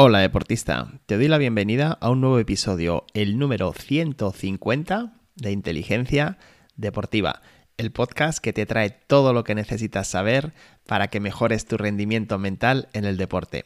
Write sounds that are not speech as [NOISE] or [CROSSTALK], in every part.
Hola deportista, te doy la bienvenida a un nuevo episodio, el número 150 de Inteligencia Deportiva, el podcast que te trae todo lo que necesitas saber para que mejores tu rendimiento mental en el deporte.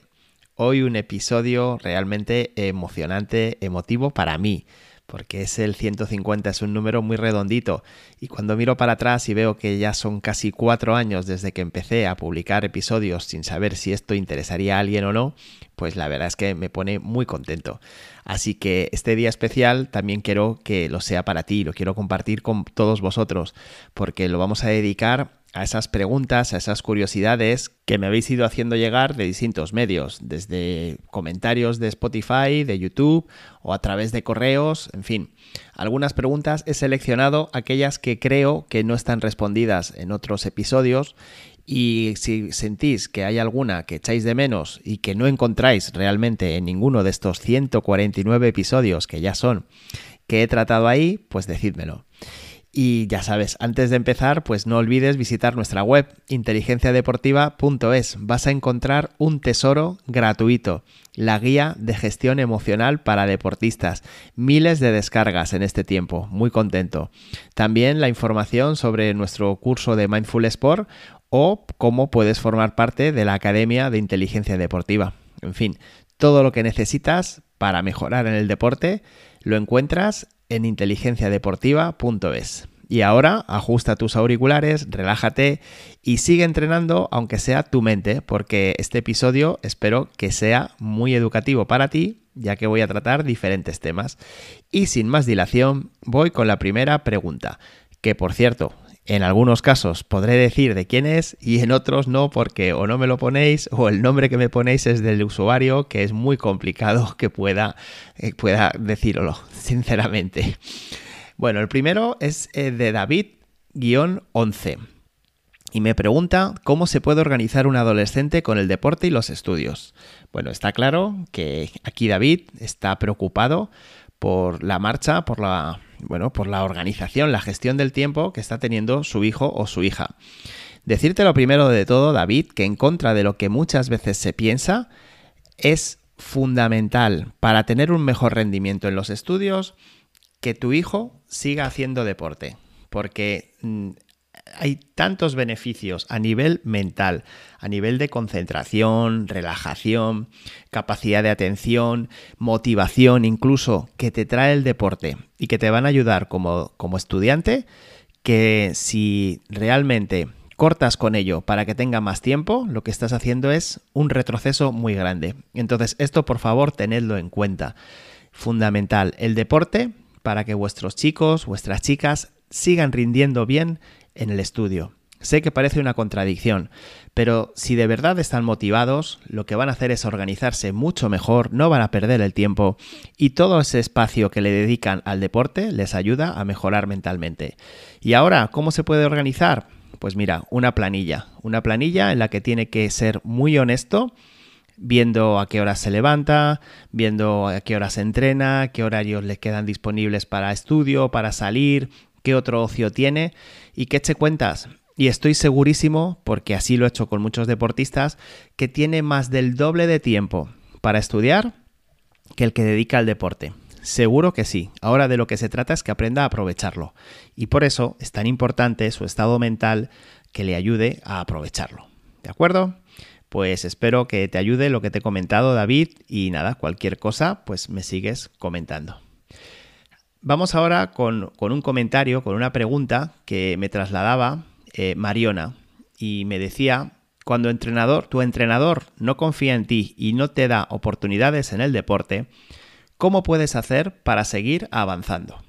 Hoy un episodio realmente emocionante, emotivo para mí porque es el 150, es un número muy redondito. Y cuando miro para atrás y veo que ya son casi cuatro años desde que empecé a publicar episodios sin saber si esto interesaría a alguien o no, pues la verdad es que me pone muy contento. Así que este día especial también quiero que lo sea para ti, lo quiero compartir con todos vosotros, porque lo vamos a dedicar a esas preguntas, a esas curiosidades que me habéis ido haciendo llegar de distintos medios, desde comentarios de Spotify, de YouTube o a través de correos, en fin. Algunas preguntas he seleccionado aquellas que creo que no están respondidas en otros episodios y si sentís que hay alguna que echáis de menos y que no encontráis realmente en ninguno de estos 149 episodios que ya son que he tratado ahí, pues decídmelo. Y ya sabes, antes de empezar, pues no olvides visitar nuestra web inteligenciadeportiva.es. Vas a encontrar un tesoro gratuito, la guía de gestión emocional para deportistas. Miles de descargas en este tiempo, muy contento. También la información sobre nuestro curso de Mindful Sport o cómo puedes formar parte de la Academia de Inteligencia Deportiva. En fin, todo lo que necesitas para mejorar en el deporte lo encuentras en inteligenciadeportiva.es. Y ahora ajusta tus auriculares, relájate y sigue entrenando aunque sea tu mente, porque este episodio espero que sea muy educativo para ti, ya que voy a tratar diferentes temas. Y sin más dilación, voy con la primera pregunta, que por cierto, en algunos casos podré decir de quién es y en otros no porque o no me lo ponéis o el nombre que me ponéis es del usuario que es muy complicado que pueda, eh, pueda decirlo, sinceramente. Bueno, el primero es eh, de David-11 y me pregunta cómo se puede organizar un adolescente con el deporte y los estudios. Bueno, está claro que aquí David está preocupado por la marcha, por la bueno, por la organización, la gestión del tiempo que está teniendo su hijo o su hija. Decirte lo primero de todo, David, que en contra de lo que muchas veces se piensa, es fundamental para tener un mejor rendimiento en los estudios que tu hijo siga haciendo deporte. Porque mm, hay tantos beneficios a nivel mental, a nivel de concentración, relajación, capacidad de atención, motivación incluso, que te trae el deporte y que te van a ayudar como, como estudiante, que si realmente cortas con ello para que tenga más tiempo, lo que estás haciendo es un retroceso muy grande. Entonces, esto por favor tenedlo en cuenta. Fundamental, el deporte para que vuestros chicos, vuestras chicas sigan rindiendo bien en el estudio. Sé que parece una contradicción, pero si de verdad están motivados, lo que van a hacer es organizarse mucho mejor, no van a perder el tiempo y todo ese espacio que le dedican al deporte les ayuda a mejorar mentalmente. ¿Y ahora cómo se puede organizar? Pues mira, una planilla, una planilla en la que tiene que ser muy honesto viendo a qué horas se levanta, viendo a qué horas se entrena, qué horarios le quedan disponibles para estudio, para salir, qué otro ocio tiene y qué eche cuentas. Y estoy segurísimo, porque así lo he hecho con muchos deportistas, que tiene más del doble de tiempo para estudiar que el que dedica al deporte. Seguro que sí. Ahora de lo que se trata es que aprenda a aprovecharlo. Y por eso es tan importante su estado mental que le ayude a aprovecharlo. ¿De acuerdo? Pues espero que te ayude lo que te he comentado, David. Y nada, cualquier cosa, pues me sigues comentando. Vamos ahora con, un comentario, con una pregunta que me trasladaba eh, Mariona y me decía, cuando entrenador, tu entrenador no confía en ti y no te da oportunidades en el deporte, ¿cómo puedes hacer para seguir avanzando?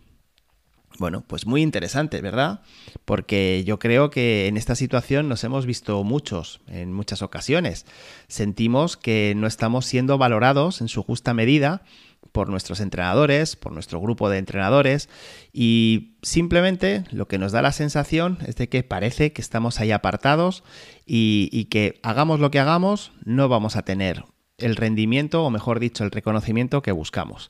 Bueno, pues muy interesante, ¿verdad? Porque yo creo que en esta situación nos hemos visto muchos, en muchas ocasiones. Sentimos que no estamos siendo valorados en su justa medida por nuestros entrenadores, por nuestro grupo de entrenadores y simplemente lo que nos da la sensación es de que parece que estamos ahí apartados y, que hagamos lo que hagamos no vamos a tener el rendimiento o mejor dicho el reconocimiento que buscamos.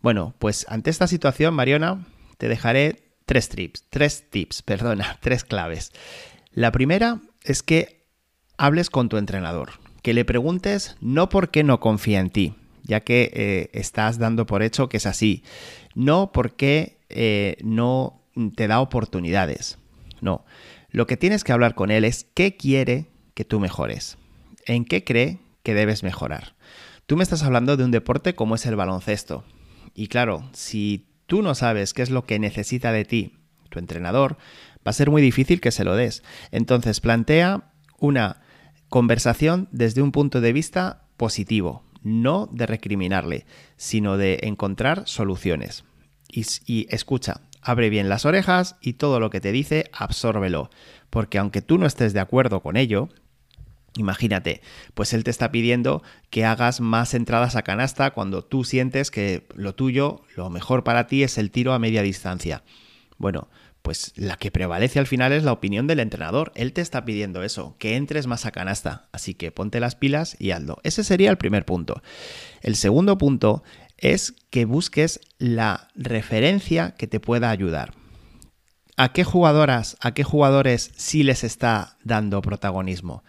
Bueno, pues ante esta situación, Mariona, te dejaré tres tips, tres tips, [LAUGHS] perdona, tres claves. La primera es que hables con tu entrenador, que le preguntes no por qué no confía en ti, ya que eh, estás dando por hecho que es así. No porque eh, no te da oportunidades. No. Lo que tienes que hablar con él es qué quiere que tú mejores. ¿En qué cree que debes mejorar? Tú me estás hablando de un deporte como es el baloncesto. Y claro, si tú no sabes qué es lo que necesita de ti tu entrenador, va a ser muy difícil que se lo des. Entonces plantea una conversación desde un punto de vista positivo, no de recriminarle, sino de encontrar soluciones. Y, escucha, abre bien las orejas y todo lo que te dice, absórbelo, porque aunque tú no estés de acuerdo con ello, Imagínate, pues él te está pidiendo que hagas más entradas a canasta cuando tú sientes que lo tuyo, lo mejor para ti es el tiro a media distancia. Bueno, pues la que prevalece al final es la opinión del entrenador. Él te está pidiendo eso, que entres más a canasta. Así que ponte las pilas y hazlo. Ese sería el primer punto. El segundo punto es que busques la referencia que te pueda ayudar. ¿A qué jugadoras, a qué jugadores sí les está dando protagonismo?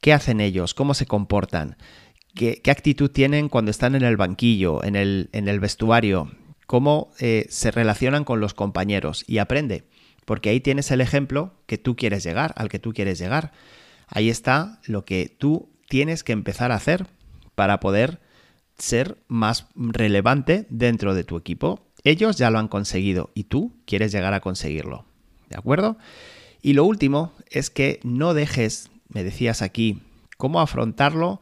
¿Qué hacen ellos? ¿Cómo se comportan? ¿Qué, actitud tienen cuando están en el banquillo, en el, en el vestuario? ¿Cómo eh, se relacionan con los compañeros? Y aprende porque ahí tienes el ejemplo que tú quieres llegar, al que tú quieres llegar. Ahí está lo que tú tienes que empezar a hacer para poder ser más relevante dentro de tu equipo. Ellos ya lo han conseguido y tú quieres llegar a conseguirlo. ¿De acuerdo? Y lo último es que no dejes, me decías aquí, cómo afrontarlo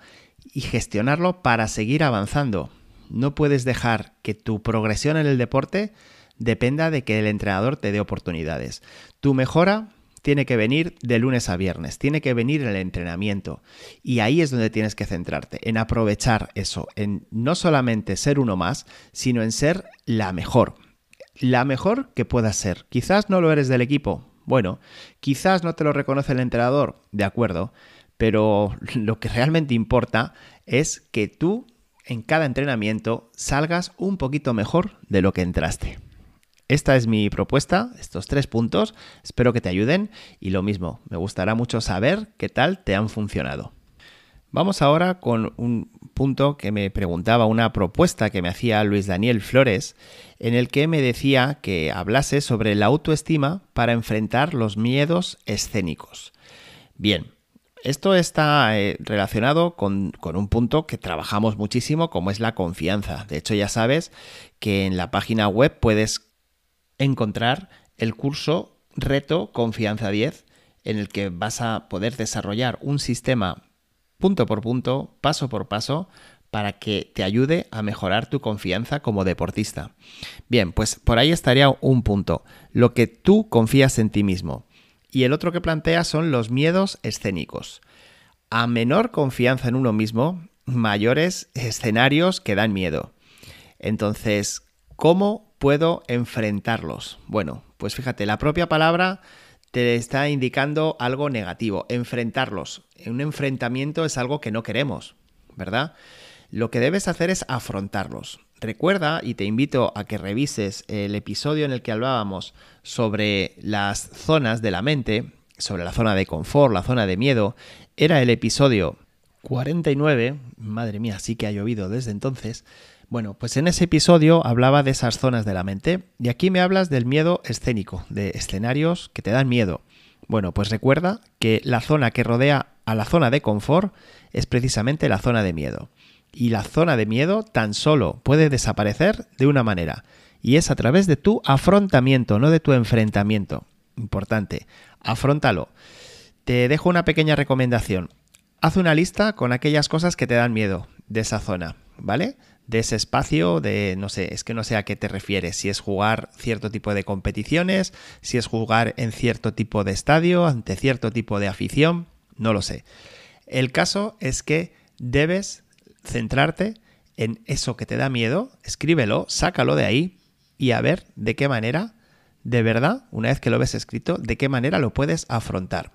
y gestionarlo para seguir avanzando. No puedes dejar que tu progresión en el deporte dependa de que el entrenador te dé oportunidades. Tu mejora tiene que venir de lunes a viernes, tiene que venir el entrenamiento. Y ahí es donde tienes que centrarte, en aprovechar eso, en no solamente ser uno más, sino en ser la mejor. La mejor que puedas ser. Quizás no lo eres del equipo. Bueno, quizás no te lo reconoce el entrenador, de acuerdo, pero lo que realmente importa es que tú en cada entrenamiento salgas un poquito mejor de lo que entraste. Esta es mi propuesta, estos tres puntos, espero que te ayuden y lo mismo, me gustará mucho saber qué tal te han funcionado. Vamos ahora con un punto que me preguntaba, una propuesta que me hacía Luis Daniel Flores, en el que me decía que hablase sobre la autoestima para enfrentar los miedos escénicos. Bien, esto está eh, relacionado con, con, un punto que trabajamos muchísimo, como es la confianza. De hecho, ya sabes que en la página web puedes encontrar el curso Reto Confianza 10, en el que vas a poder desarrollar un sistema punto por punto, paso por paso, para que te ayude a mejorar tu confianza como deportista. Bien, pues por ahí estaría un punto, lo que tú confías en ti mismo. Y el otro que plantea son los miedos escénicos. A menor confianza en uno mismo, mayores escenarios que dan miedo. Entonces, ¿cómo puedo enfrentarlos? Bueno, pues fíjate, la propia palabra te está indicando algo negativo, enfrentarlos. Un enfrentamiento es algo que no queremos, ¿verdad? Lo que debes hacer es afrontarlos. Recuerda y te invito a que revises el episodio en el que hablábamos sobre las zonas de la mente, sobre la zona de confort, la zona de miedo. Era el episodio 49, madre mía, sí que ha llovido desde entonces, bueno, pues en ese episodio hablaba de esas zonas de la mente y aquí me hablas del miedo escénico, de escenarios que te dan miedo. Bueno, pues recuerda que la zona que rodea a la zona de confort es precisamente la zona de miedo. Y la zona de miedo tan solo puede desaparecer de una manera, y es a través de tu afrontamiento, no de tu enfrentamiento. Importante, afrontalo. Te dejo una pequeña recomendación. Haz una lista con aquellas cosas que te dan miedo de esa zona, ¿vale? de ese espacio, de no sé, es que no sé a qué te refieres, si es jugar cierto tipo de competiciones, si es jugar en cierto tipo de estadio, ante cierto tipo de afición, no lo sé. El caso es que debes centrarte en eso que te da miedo, escríbelo, sácalo de ahí y a ver de qué manera, de verdad, una vez que lo ves escrito, de qué manera lo puedes afrontar.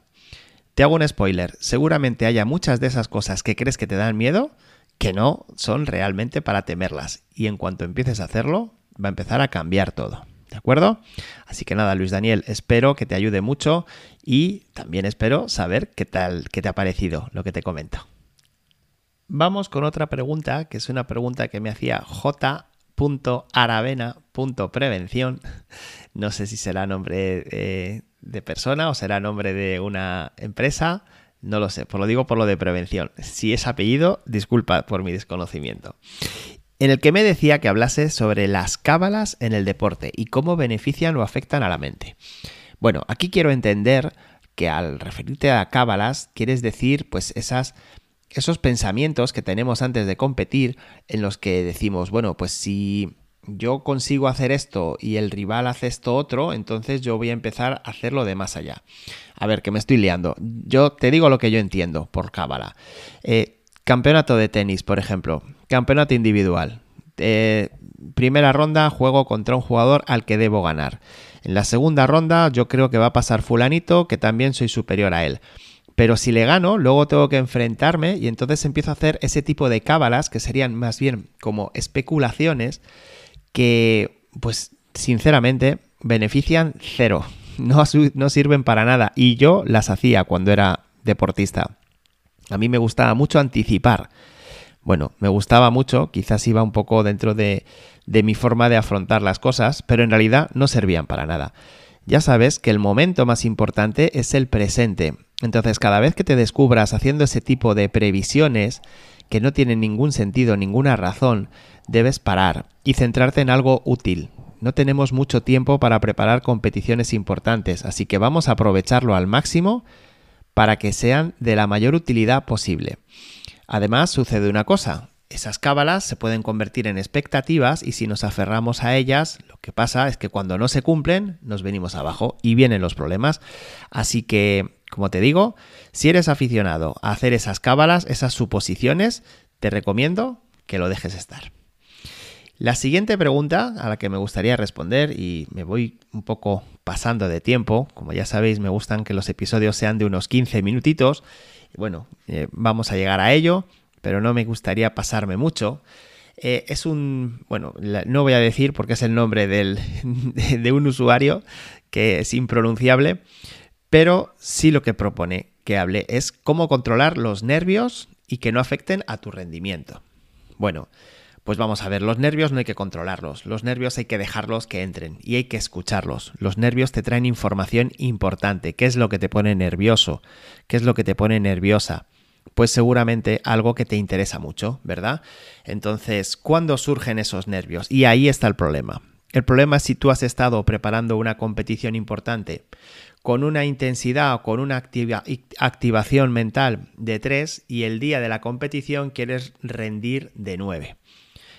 Te hago un spoiler, seguramente haya muchas de esas cosas que crees que te dan miedo, que no son realmente para temerlas. Y en cuanto empieces a hacerlo, va a empezar a cambiar todo. ¿De acuerdo? Así que nada, Luis Daniel, espero que te ayude mucho y también espero saber qué tal, qué te ha parecido lo que te comento. Vamos con otra pregunta, que es una pregunta que me hacía j.aravena.prevención. [LAUGHS] No sé si será nombre eh, de persona o será nombre de una empresa. No lo sé, por lo digo por lo de prevención. Si es apellido, disculpa por mi desconocimiento. En el que me decía que hablase sobre las cábalas en el deporte y cómo benefician o afectan a la mente. Bueno, aquí quiero entender que al referirte a cábalas quieres decir pues esas esos pensamientos que tenemos antes de competir en los que decimos, bueno, pues si yo consigo hacer esto y el rival hace esto otro, entonces yo voy a empezar a hacerlo de más allá. A ver, que me estoy liando. Yo te digo lo que yo entiendo por cábala. Eh, campeonato de tenis, por ejemplo. Campeonato individual. Eh, primera ronda juego contra un jugador al que debo ganar. En la segunda ronda yo creo que va a pasar fulanito que también soy superior a él. Pero si le gano, luego tengo que enfrentarme y entonces empiezo a hacer ese tipo de cábalas que serían más bien como especulaciones que, pues, sinceramente, benefician cero. [LAUGHS] No, no sirven para nada. Y yo las hacía cuando era deportista. A mí me gustaba mucho anticipar. Bueno, me gustaba mucho, quizás iba un poco dentro de, de mi forma de afrontar las cosas, pero en realidad no servían para nada. Ya sabes que el momento más importante es el presente. Entonces, cada vez que te descubras haciendo ese tipo de previsiones que no tienen ningún sentido, ninguna razón, debes parar y centrarte en algo útil. No tenemos mucho tiempo para preparar competiciones importantes, así que vamos a aprovecharlo al máximo para que sean de la mayor utilidad posible. Además, sucede una cosa, esas cábalas se pueden convertir en expectativas y si nos aferramos a ellas, lo que pasa es que cuando no se cumplen, nos venimos abajo y vienen los problemas. Así que, como te digo, si eres aficionado a hacer esas cábalas, esas suposiciones, te recomiendo que lo dejes estar. La siguiente pregunta a la que me gustaría responder, y me voy un poco pasando de tiempo, como ya sabéis, me gustan que los episodios sean de unos 15 minutitos, bueno, eh, vamos a llegar a ello pero no me gustaría pasarme mucho. Eh, es un, bueno, no voy a decir porque es el nombre del, [LAUGHS] de un usuario que es impronunciable, pero sí lo que propone que hable es cómo controlar los nervios y que no afecten a tu rendimiento. Bueno, pues vamos a ver, los nervios no hay que controlarlos, los nervios hay que dejarlos que entren y hay que escucharlos. Los nervios te traen información importante, qué es lo que te pone nervioso, qué es lo que te pone nerviosa pues seguramente algo que te interesa mucho, ¿verdad? Entonces, ¿cuándo surgen esos nervios? Y ahí está el problema. El problema es si tú has estado preparando una competición importante con una intensidad o con una activación mental de 3 y el día de la competición quieres rendir de 9.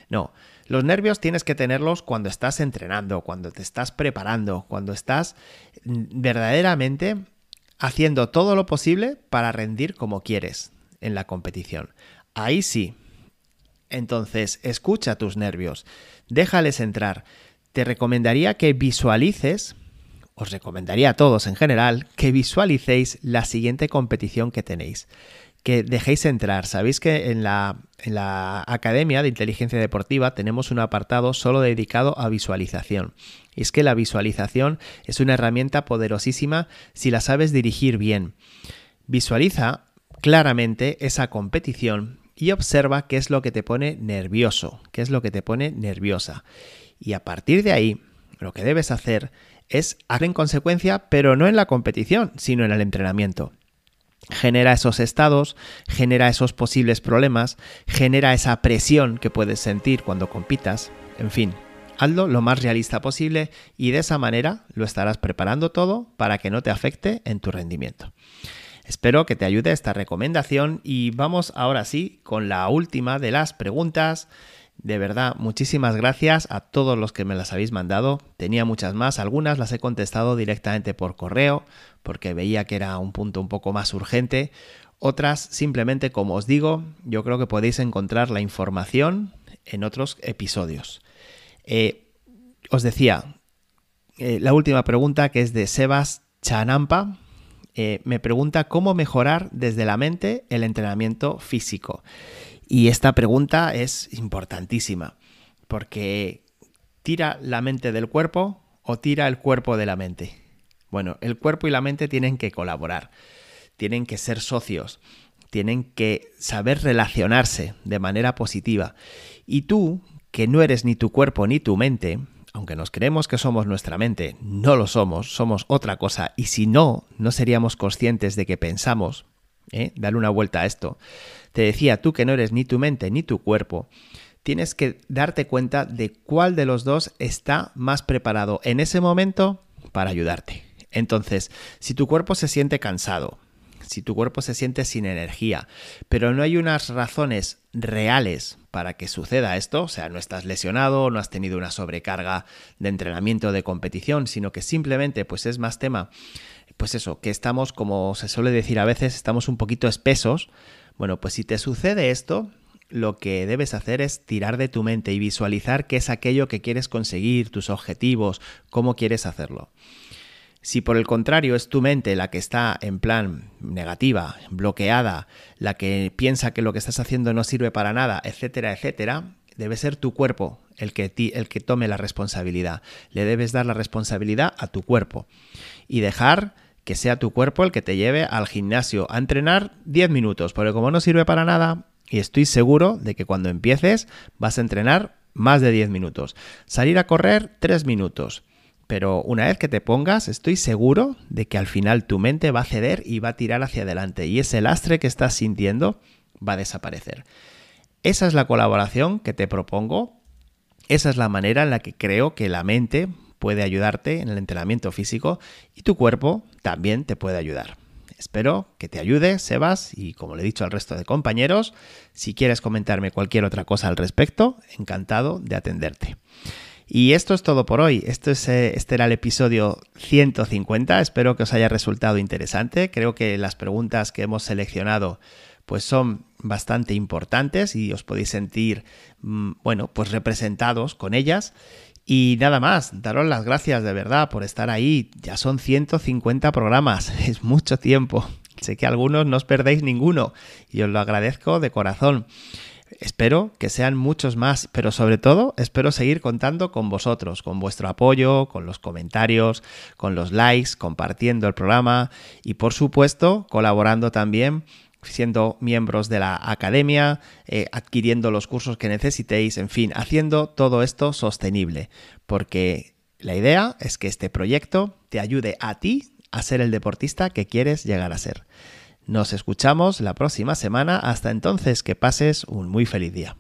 No, los nervios tienes que tenerlos cuando estás entrenando, cuando te estás preparando, cuando estás verdaderamente haciendo todo lo posible para rendir como quieres en la competición. Ahí sí. Entonces, escucha tus nervios, déjales entrar. Te recomendaría que visualices, os recomendaría a todos en general, que visualicéis la siguiente competición que tenéis que dejéis entrar. Sabéis que en la, en la, Academia de Inteligencia Deportiva tenemos un apartado solo dedicado a visualización. Y es que la visualización es una herramienta poderosísima si la sabes dirigir bien. Visualiza claramente esa competición y observa qué es lo que te pone nervioso, qué es lo que te pone nerviosa. Y a partir de ahí, lo que debes hacer es actuar en consecuencia, pero no en la competición, sino en el entrenamiento. Genera esos estados, genera esos posibles problemas, genera esa presión que puedes sentir cuando compitas, en fin, hazlo lo más realista posible y de esa manera lo estarás preparando todo para que no te afecte en tu rendimiento. Espero que te ayude esta recomendación y vamos ahora sí con la última de las preguntas. De verdad, muchísimas gracias a todos los que me las habéis mandado. Tenía muchas más, algunas las he contestado directamente por correo porque veía que era un punto un poco más urgente. Otras simplemente, como os digo, yo creo que podéis encontrar la información en otros episodios. Eh, os decía, eh, la última pregunta que es de Sebas Chanampa, eh, me pregunta cómo mejorar desde la mente el entrenamiento físico. Y esta pregunta es importantísima, porque tira la mente del cuerpo o tira el cuerpo de la mente. Bueno, el cuerpo y la mente tienen que colaborar, tienen que ser socios, tienen que saber relacionarse de manera positiva. Y tú, que no eres ni tu cuerpo ni tu mente, aunque nos creemos que somos nuestra mente, no lo somos, somos otra cosa. Y si no, no seríamos conscientes de que pensamos. ¿Eh? Dale una vuelta a esto. Te decía, tú que no eres ni tu mente ni tu cuerpo, tienes que darte cuenta de cuál de los dos está más preparado en ese momento para ayudarte. Entonces, si tu cuerpo se siente cansado, si tu cuerpo se siente sin energía, pero no hay unas razones reales para que suceda esto, o sea, no estás lesionado, no has tenido una sobrecarga de entrenamiento de competición, sino que simplemente pues es más tema, pues eso, que estamos, como se suele decir a veces, estamos un poquito espesos. Bueno, pues si te sucede esto, lo que debes hacer es tirar de tu mente y visualizar qué es aquello que quieres conseguir, tus objetivos, cómo quieres hacerlo. Si por el contrario es tu mente la que está en plan negativa, bloqueada, la que piensa que lo que estás haciendo no sirve para nada, etcétera, etcétera, debe ser tu cuerpo el que, el que tome la responsabilidad. Le debes dar la responsabilidad a tu cuerpo y dejar que sea tu cuerpo el que te lleve al gimnasio a entrenar 10 minutos, porque como no sirve para nada, y estoy seguro de que cuando empieces vas a entrenar más de 10 minutos. Salir a correr 3 minutos pero una vez que te pongas, estoy seguro de que al final tu mente va a ceder y va a tirar hacia adelante y ese lastre que estás sintiendo va a desaparecer. Esa es la colaboración que te propongo. Esa es la manera en la que creo que la mente puede ayudarte en el entrenamiento físico y tu cuerpo también te puede ayudar. Espero que te ayude, Sebas, y como le he dicho al resto de compañeros, si quieres comentarme cualquier otra cosa al respecto, encantado de atenderte. Y esto es todo por hoy. Esto es, eh, este era el episodio 150. Espero que os haya resultado interesante. Creo que las preguntas que hemos seleccionado pues son bastante importantes y os podéis sentir, mm, bueno, pues representados con ellas. Y nada más, daros las gracias de verdad por estar ahí. Ya son 150 programas, [LAUGHS] es mucho tiempo. Sé que algunos no os perdéis ninguno y os lo agradezco de corazón. Espero que sean muchos más, pero sobre todo espero seguir contando con vosotros, con vuestro apoyo, con los comentarios, con los likes, compartiendo el programa y por supuesto colaborando también siendo miembros de la academia, eh, adquiriendo los cursos que necesitéis, en fin, haciendo todo esto sostenible, porque la idea es que este proyecto te ayude a ti a ser el deportista que quieres llegar a ser. Nos escuchamos la próxima semana. Hasta entonces, que pases un muy feliz día.